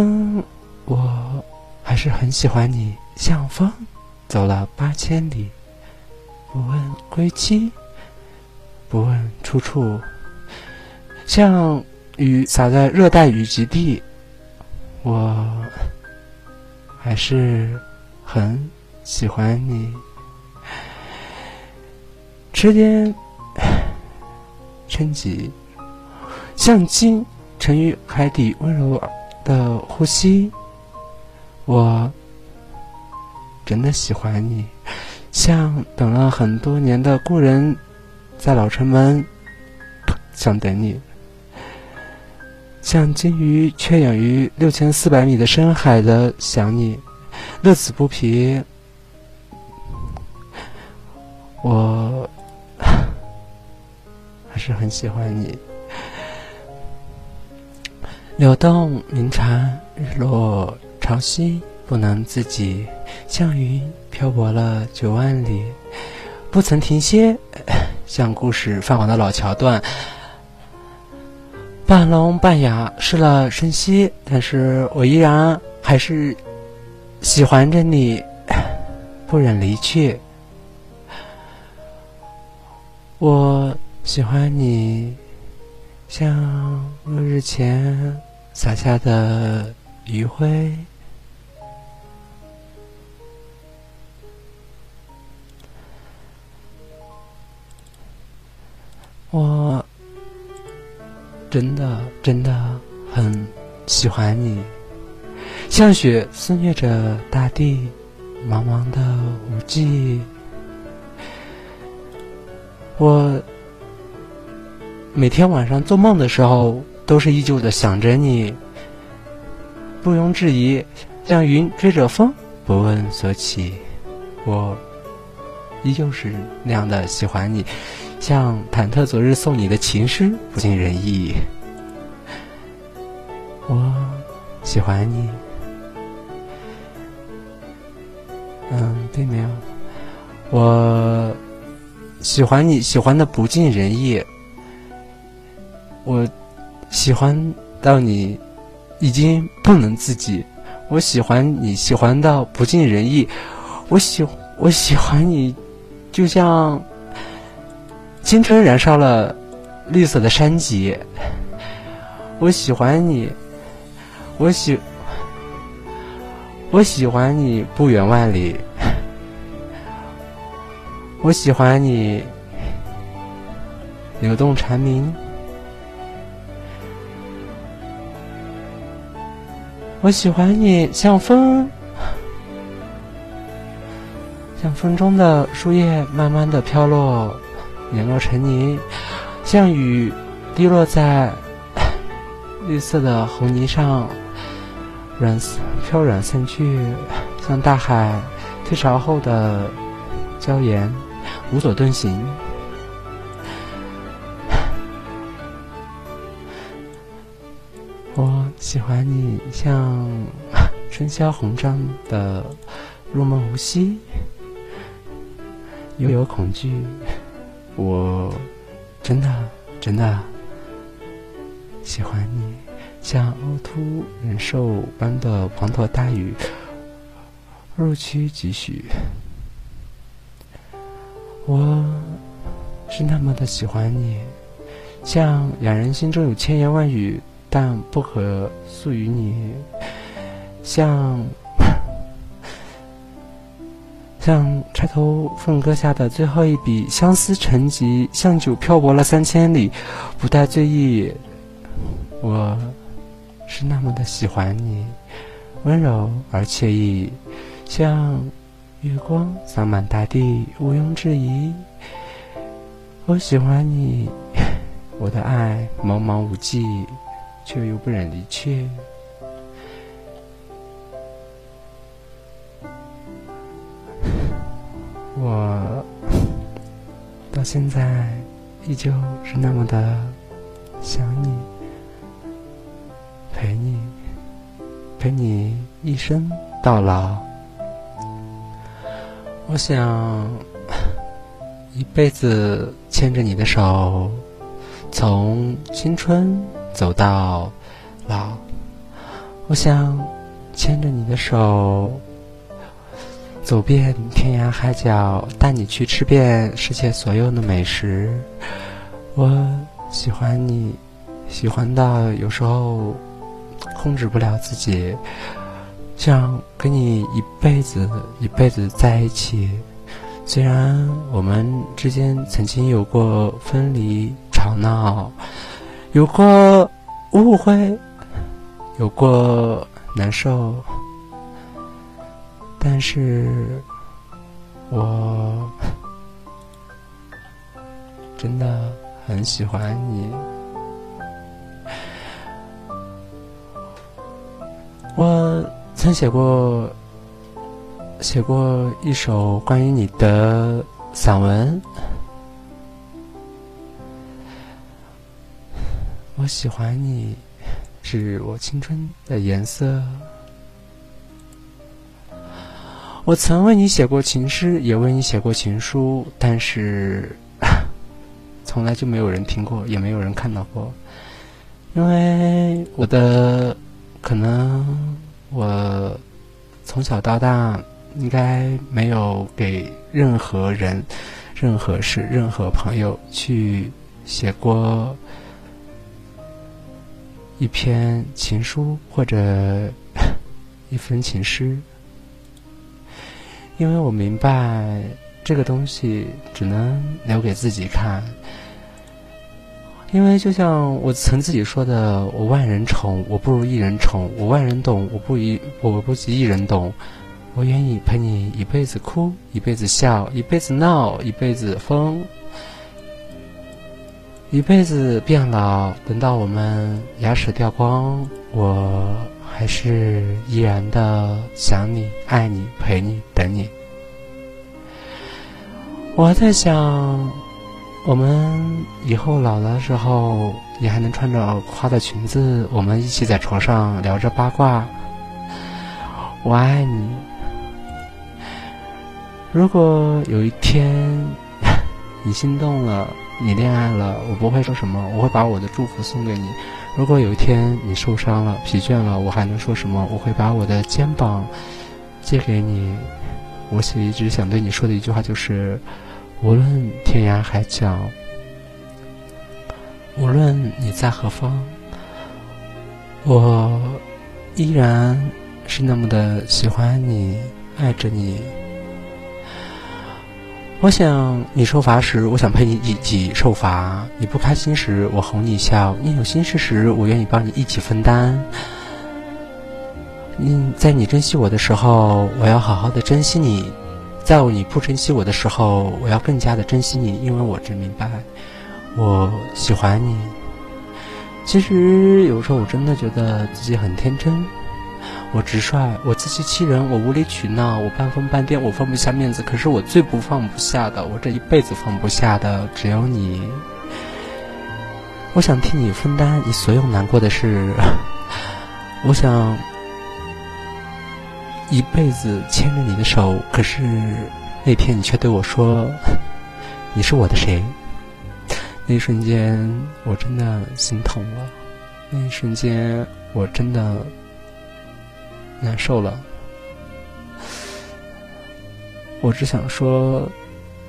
嗯，我还是很喜欢你，像风走了八千里，不问归期，不问出处，像雨洒在热带雨季地，我还是很喜欢你。时间沉寂，像鲸沉于海底温柔的呼吸。我真的喜欢你，像等了很多年的故人，在老城门想等你，像鲸鱼缺氧于六千四百米的深海的想你，乐此不疲。我 还。是很喜欢你，柳动鸣蝉，日落潮汐，不能自己，像云漂泊了九万里，不曾停歇，像故事泛黄的老桥段，半聋半哑，失了声息，但是我依然还是喜欢着你，不忍离去，我。喜欢你，像落日前洒下的余晖。我真的真的很喜欢你，像雪肆虐着大地，茫茫的无际。我。每天晚上做梦的时候，都是依旧的想着你，不容置疑，像云追着风，不问所起。我依旧是那样的喜欢你，像忐忑昨日送你的情诗，不尽人意。我喜欢你，嗯，并没有，我喜欢你，喜欢的不尽人意。我喜欢到你已经不能自己，我喜欢你喜欢到不尽人意，我喜我喜欢你，就像青春燃烧了绿色的山脊。我喜欢你，我喜我喜欢你不远万里，我喜欢你流动蝉鸣。我喜欢你，像风，像风中的树叶慢慢的飘落，碾落成泥；像雨滴落在绿色的红泥上，软飘软散去；像大海退潮后的礁岩，无所遁形。喜欢你，像 春宵红妆的入梦无息，又有恐惧。我真的真的喜欢你，像凹凸人兽般的滂沱大雨，入区几许。我是那么的喜欢你，像两人心中有千言万语。但不可诉于你，像 像钗头凤歌下的最后一笔，相思成疾，像酒漂泊了三千里，不带醉意。我是那么的喜欢你，温柔而惬意，像月光洒满大地，毋庸置疑。我喜欢你，我的爱茫茫无际。却又不忍离去，我到现在依旧是那么的想你，陪你，陪你一生到老。我想一辈子牵着你的手，从青春。走到老，我想牵着你的手，走遍天涯海角，带你去吃遍世界所有的美食。我喜欢你，喜欢到有时候控制不了自己，想跟你一辈子一辈子在一起。虽然我们之间曾经有过分离、吵闹，有过误会。有过难受，但是我真的很喜欢你。我曾写过写过一首关于你的散文，我喜欢你。是我青春的颜色。我曾为你写过情诗，也为你写过情书，但是 从来就没有人听过，也没有人看到过。因为我的可能，我从小到大应该没有给任何人、任何事、任何朋友去写过。一篇情书或者 一封情诗，因为我明白这个东西只能留给自己看。因为就像我曾自己说的：“我万人宠，我不如一人宠；我万人懂，我不一我不及一人懂。我愿意陪你一辈子哭，一辈子笑，一辈子闹，一辈子疯。”一辈子变老，等到我们牙齿掉光，我还是依然的想你、爱你、陪你、等你。我在想，我们以后老的时候，你还能穿着花的裙子，我们一起在床上聊着八卦。我爱你。如果有一天 你心动了。你恋爱了，我不会说什么，我会把我的祝福送给你。如果有一天你受伤了、疲倦了，我还能说什么？我会把我的肩膀借给你。我写一直想对你说的一句话就是：无论天涯海角，无论你在何方，我依然是那么的喜欢你，爱着你。我想你受罚时，我想陪你一起受罚；你不开心时，我哄你笑；你有心事时，我愿意帮你一起分担。你在你珍惜我的时候，我要好好的珍惜你；在你不珍惜我的时候，我要更加的珍惜你，因为我真明白，我喜欢你。其实有时候我真的觉得自己很天真。我直率，我自欺欺人，我无理取闹，我半疯半癫，我放不下面子。可是我最不放不下的，我这一辈子放不下的，只有你。我想替你分担你所有难过的事，我想一辈子牵着你的手。可是那天你却对我说：“ 你是我的谁？”那一瞬间，我真的心疼了。那一瞬间，我真的。难受了，我只想说，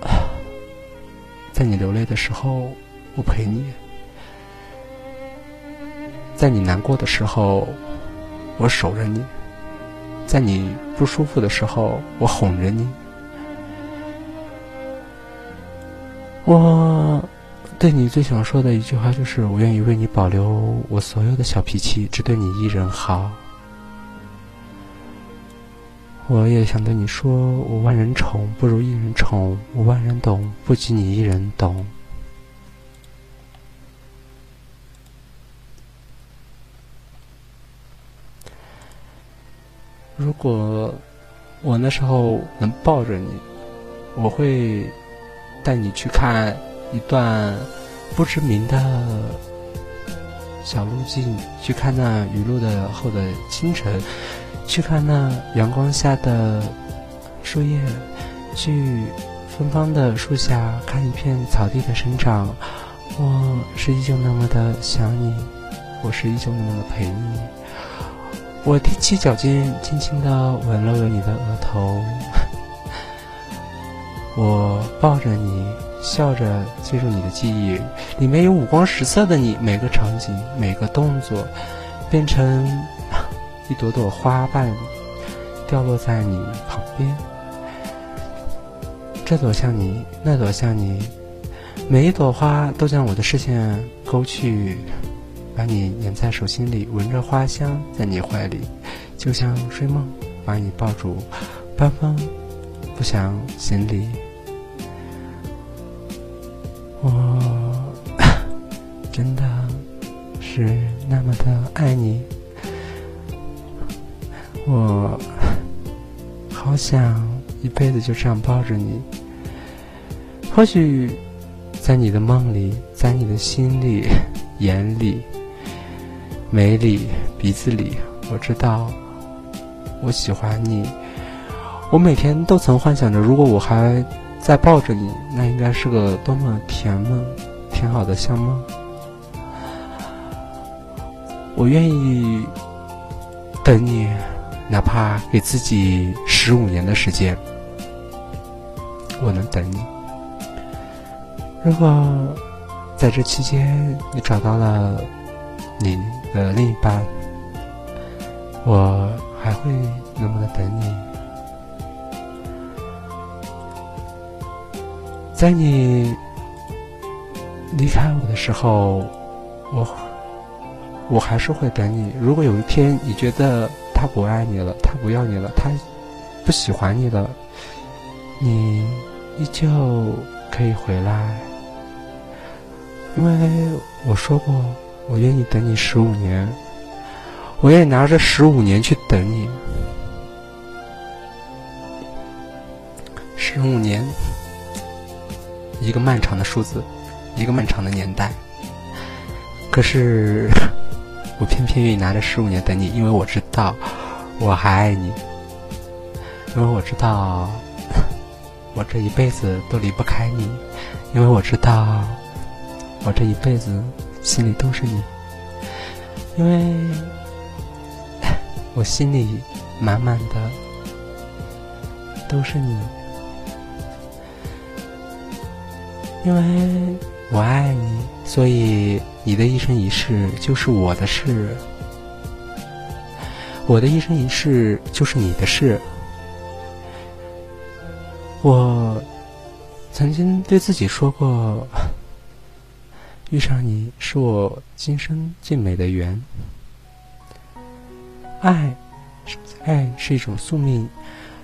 在你流泪的时候，我陪你；在你难过的时候，我守着你；在你不舒服的时候，我哄着你。我对你最想说的一句话就是：我愿意为你保留我所有的小脾气，只对你一人好。我也想对你说，我万人宠不如一人宠，我万人懂不及你一人懂。如果我那时候能抱着你，我会带你去看一段不知名的小路径，去看那雨露的后的清晨。去看那阳光下的树叶，去芬芳的树下看一片草地的生长。我是依旧那么的想你，我是依旧那么的陪你。我踮起脚尖，轻轻地吻了吻你的额头。我抱着你，笑着进入你的记忆，里面有五光十色的你，每个场景，每个动作，变成一朵朵花瓣，掉落在你旁边。这朵像你，那朵像你，每一朵花都将我的视线勾去，把你粘在手心里，闻着花香，在你怀里，就像睡梦，把你抱住，半分不想行离。我想一辈子就这样抱着你。或许在你的梦里，在你的心里、眼里、眉里、鼻子里，我知道我喜欢你。我每天都曾幻想着，如果我还。在抱着你，那应该是个多么甜梦，甜好的香梦。我愿意等你，哪怕给自己十五年的时间，我能等你。如果在这期间你找到了你的另一半，我还会那么的等你。在你离开我的时候，我我还是会等你。如果有一天你觉得他不爱你了，他不要你了，他不喜欢你了，你依旧可以回来，因为我说过，我愿意等你十五年，我愿意拿着十五年去等你，十五年。一个漫长的数字，一个漫长的年代。可是，我偏偏愿意拿着十五年等你，因为我知道我还爱你，因为我知道 我这一辈子都离不开你，因为我知道我这一辈子心里都是你，因为 我心里满满的都是你。因为我爱你，所以你的一生一世就是我的事，我的一生一世就是你的事。我曾经对自己说过，遇上你是我今生最美的缘。爱，爱是一种宿命。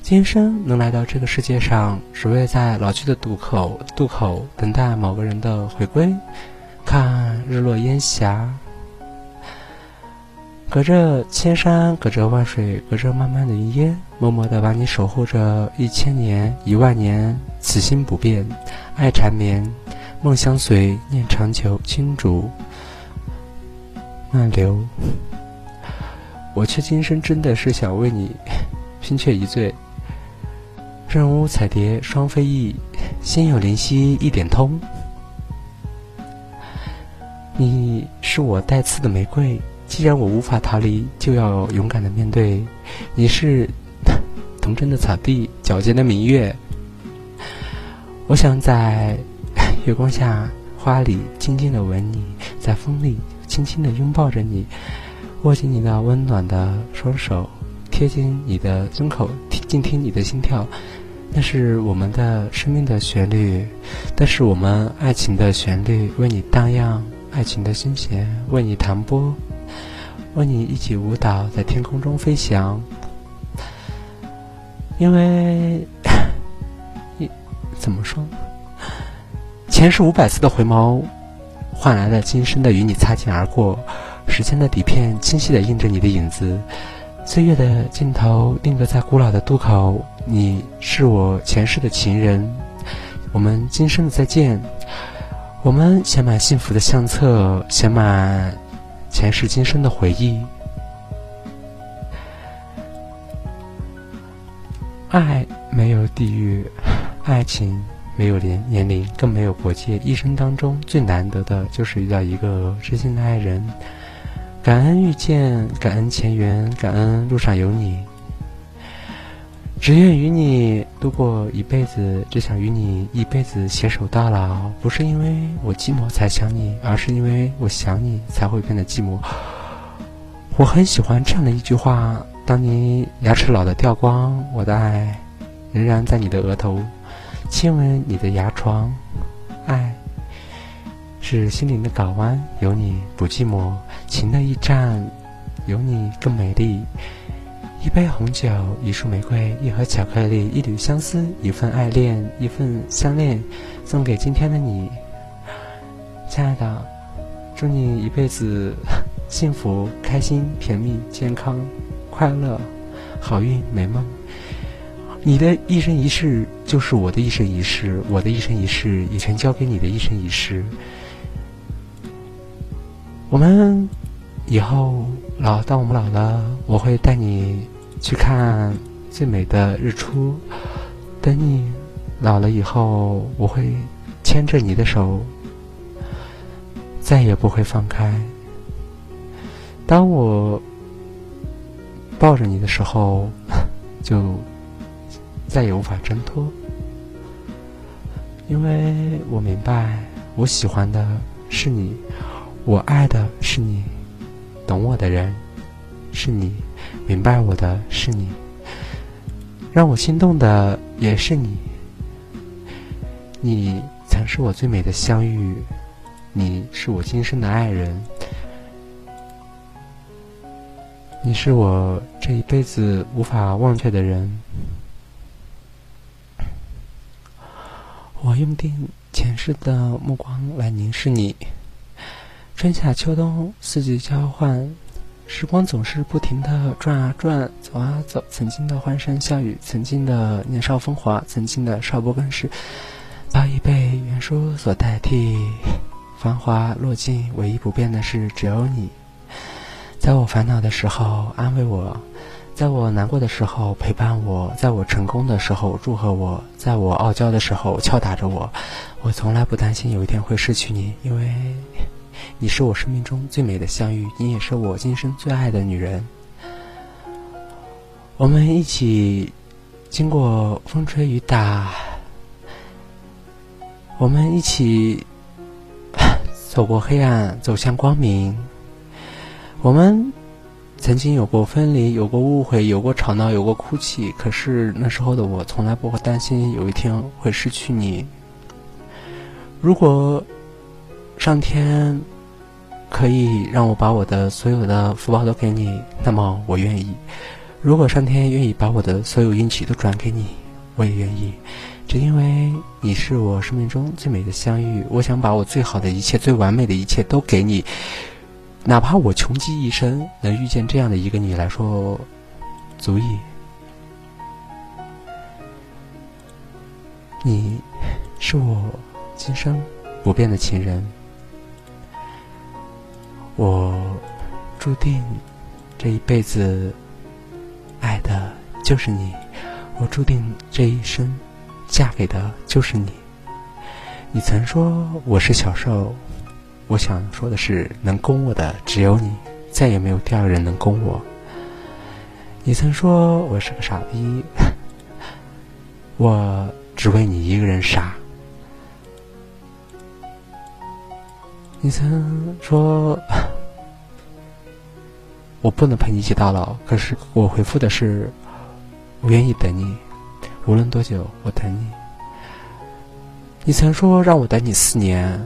今生能来到这个世界上，只为在老去的渡口渡口等待某个人的回归，看日落烟霞。隔着千山，隔着万水，隔着漫漫的云烟，默默的把你守护着一千年、一万年，此心不变，爱缠绵，梦相随，念长久，青竹漫流。我却今生真的是想为你 拼却一醉。任屋彩蝶双飞翼，心有灵犀一点通。你是我带刺的玫瑰，既然我无法逃离，就要勇敢的面对。你是童真的草地，皎洁的明月。我想在月光下，花里静静的吻你，在风里轻轻的拥抱着你，握紧你那温暖的双手，贴近你的胸口，静听你的心跳。那是我们的生命的旋律，那是我们爱情的旋律，为你荡漾，爱情的心弦，为你弹拨，为你一起舞蹈，在天空中飞翔。因为，你怎么说？前世五百次的回眸，换来了今生的与你擦肩而过。时间的底片清晰的印着你的影子。岁月的尽头，定格在古老的渡口。你是我前世的情人，我们今生的再见。我们写满幸福的相册，写满前世今生的回忆。爱没有地域，爱情没有年年龄，更没有国界。一生当中最难得的就是遇到一个知心的爱人。感恩遇见，感恩前缘，感恩路上有你。只愿与你度过一辈子，只想与你一辈子携手到老。不是因为我寂寞才想你，而是因为我想你才会变得寂寞。我很喜欢这样的一句话：当你牙齿老的掉光，我的爱仍然在你的额头，亲吻你的牙床。爱是心灵的港湾，有你不寂寞；情的驿站，有你更美丽。一杯红酒，一束玫瑰，一盒巧克力，一缕相思，一份爱恋，一份相恋，送给今天的你，亲爱的，祝你一辈子 幸福、开心、甜蜜、健康、快乐、好运、美梦。你的一生一世就是我的一生一世，我的一生一世也全交给你的一生一世。我们以后老，当我们老了，我会带你。去看最美的日出。等你老了以后，我会牵着你的手，再也不会放开。当我抱着你的时候，就再也无法挣脱，因为我明白，我喜欢的是你，我爱的是你，懂我的人是你。明白我的是你，让我心动的也是你。你曾是我最美的相遇，你是我今生的爱人，你是我这一辈子无法忘却的人。我用尽前世的目光来凝视你，春夏秋冬，四季交换。时光总是不停的转啊转，走啊走。曾经的欢声笑语，曾经的年少风华，曾经的少不更事，早已被原书所代替。繁华落尽，唯一不变的是只有你。在我烦恼的时候安慰我，在我难过的时候陪伴我，在我成功的时候祝贺我，在我傲娇的时候敲打着我。我从来不担心有一天会失去你，因为。你是我生命中最美的相遇，你也是我今生最爱的女人。我们一起经过风吹雨打，我们一起走过黑暗，走向光明。我们曾经有过分离，有过误会，有过吵闹，有过哭泣。可是那时候的我，从来不会担心有一天会失去你。如果上天。可以让我把我的所有的福报都给你，那么我愿意。如果上天愿意把我的所有运气都转给你，我也愿意。只因为你是我生命中最美的相遇，我想把我最好的一切、最完美的一切都给你。哪怕我穷极一生能遇见这样的一个你来说，足以。你是我今生不变的情人。我注定这一辈子爱的就是你，我注定这一生嫁给的就是你。你曾说我是小受，我想说的是，能攻我的只有你，再也没有第二人能攻我。你曾说我是个傻逼，我只为你一个人傻。你曾说，我不能陪你一起到老。可是我回复的是，我愿意等你，无论多久，我等你。你曾说让我等你四年，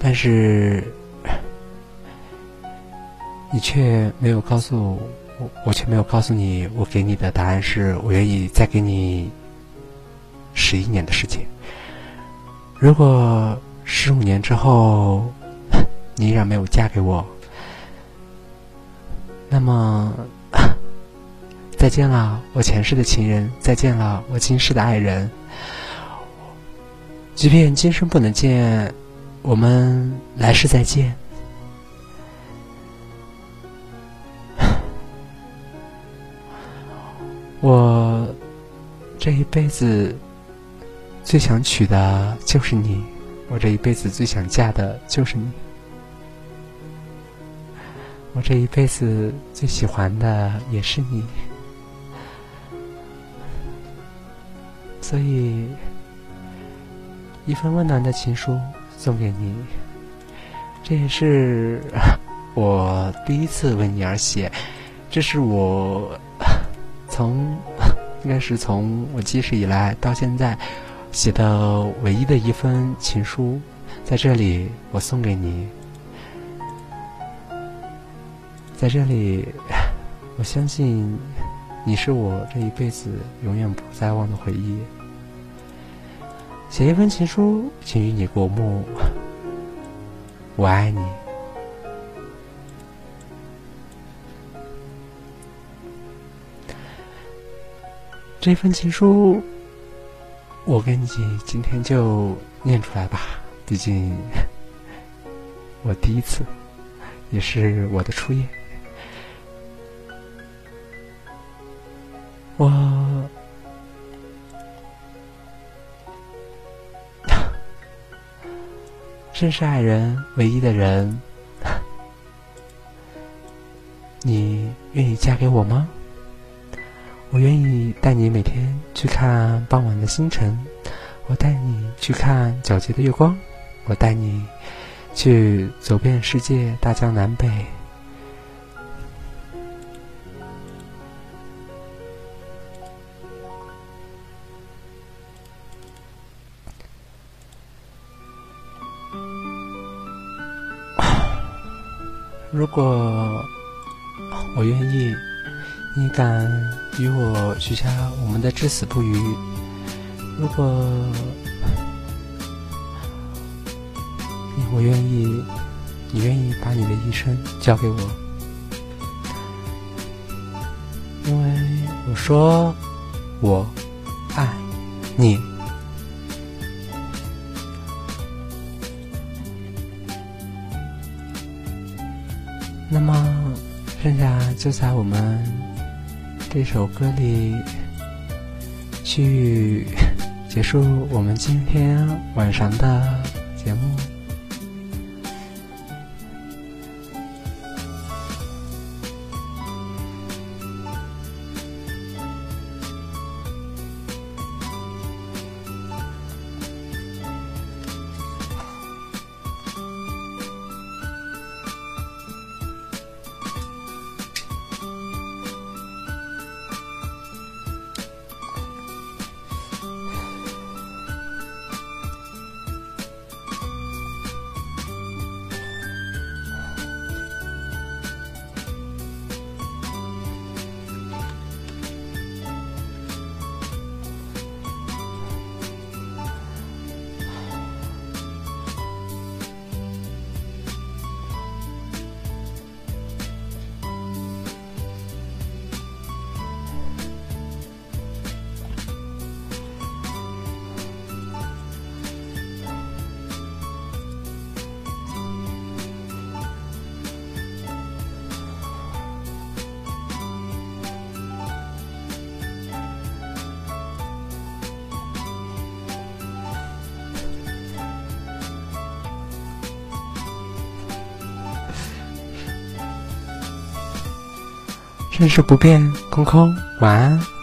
但是你却没有告诉我，我却没有告诉你，我给你的答案是我愿意再给你十一年的时间。如果十五年之后。你依然没有嫁给我，那么 再见了，我前世的情人；再见了，我今世的爱人。即便今生不能见，我们来世再见。我这一辈子最想娶的就是你，我这一辈子最想嫁的就是你。我这一辈子最喜欢的也是你，所以一份温暖的情书送给你。这也是 我第一次为你而写，这是我 从应该是从我记事以来到现在写的唯一的一封情书，在这里我送给你。在这里，我相信你是我这一辈子永远不再忘的回忆。写一封情书，请与你过目。我爱你。这份情书，我跟你今天就念出来吧。毕竟，我第一次，也是我的初夜。我 深是爱人，唯一的人。你愿意嫁给我吗？我愿意带你每天去看傍晚的星辰，我带你去看皎洁的月光，我带你去走遍世界大江南北。如果我愿意，你敢与我许下我们的至死不渝？如果我愿意，你愿意把你的一生交给我？因为我说我爱你。那么，剩下就在我们这首歌里去结束我们今天晚上的节目。世事不变，空空，晚安。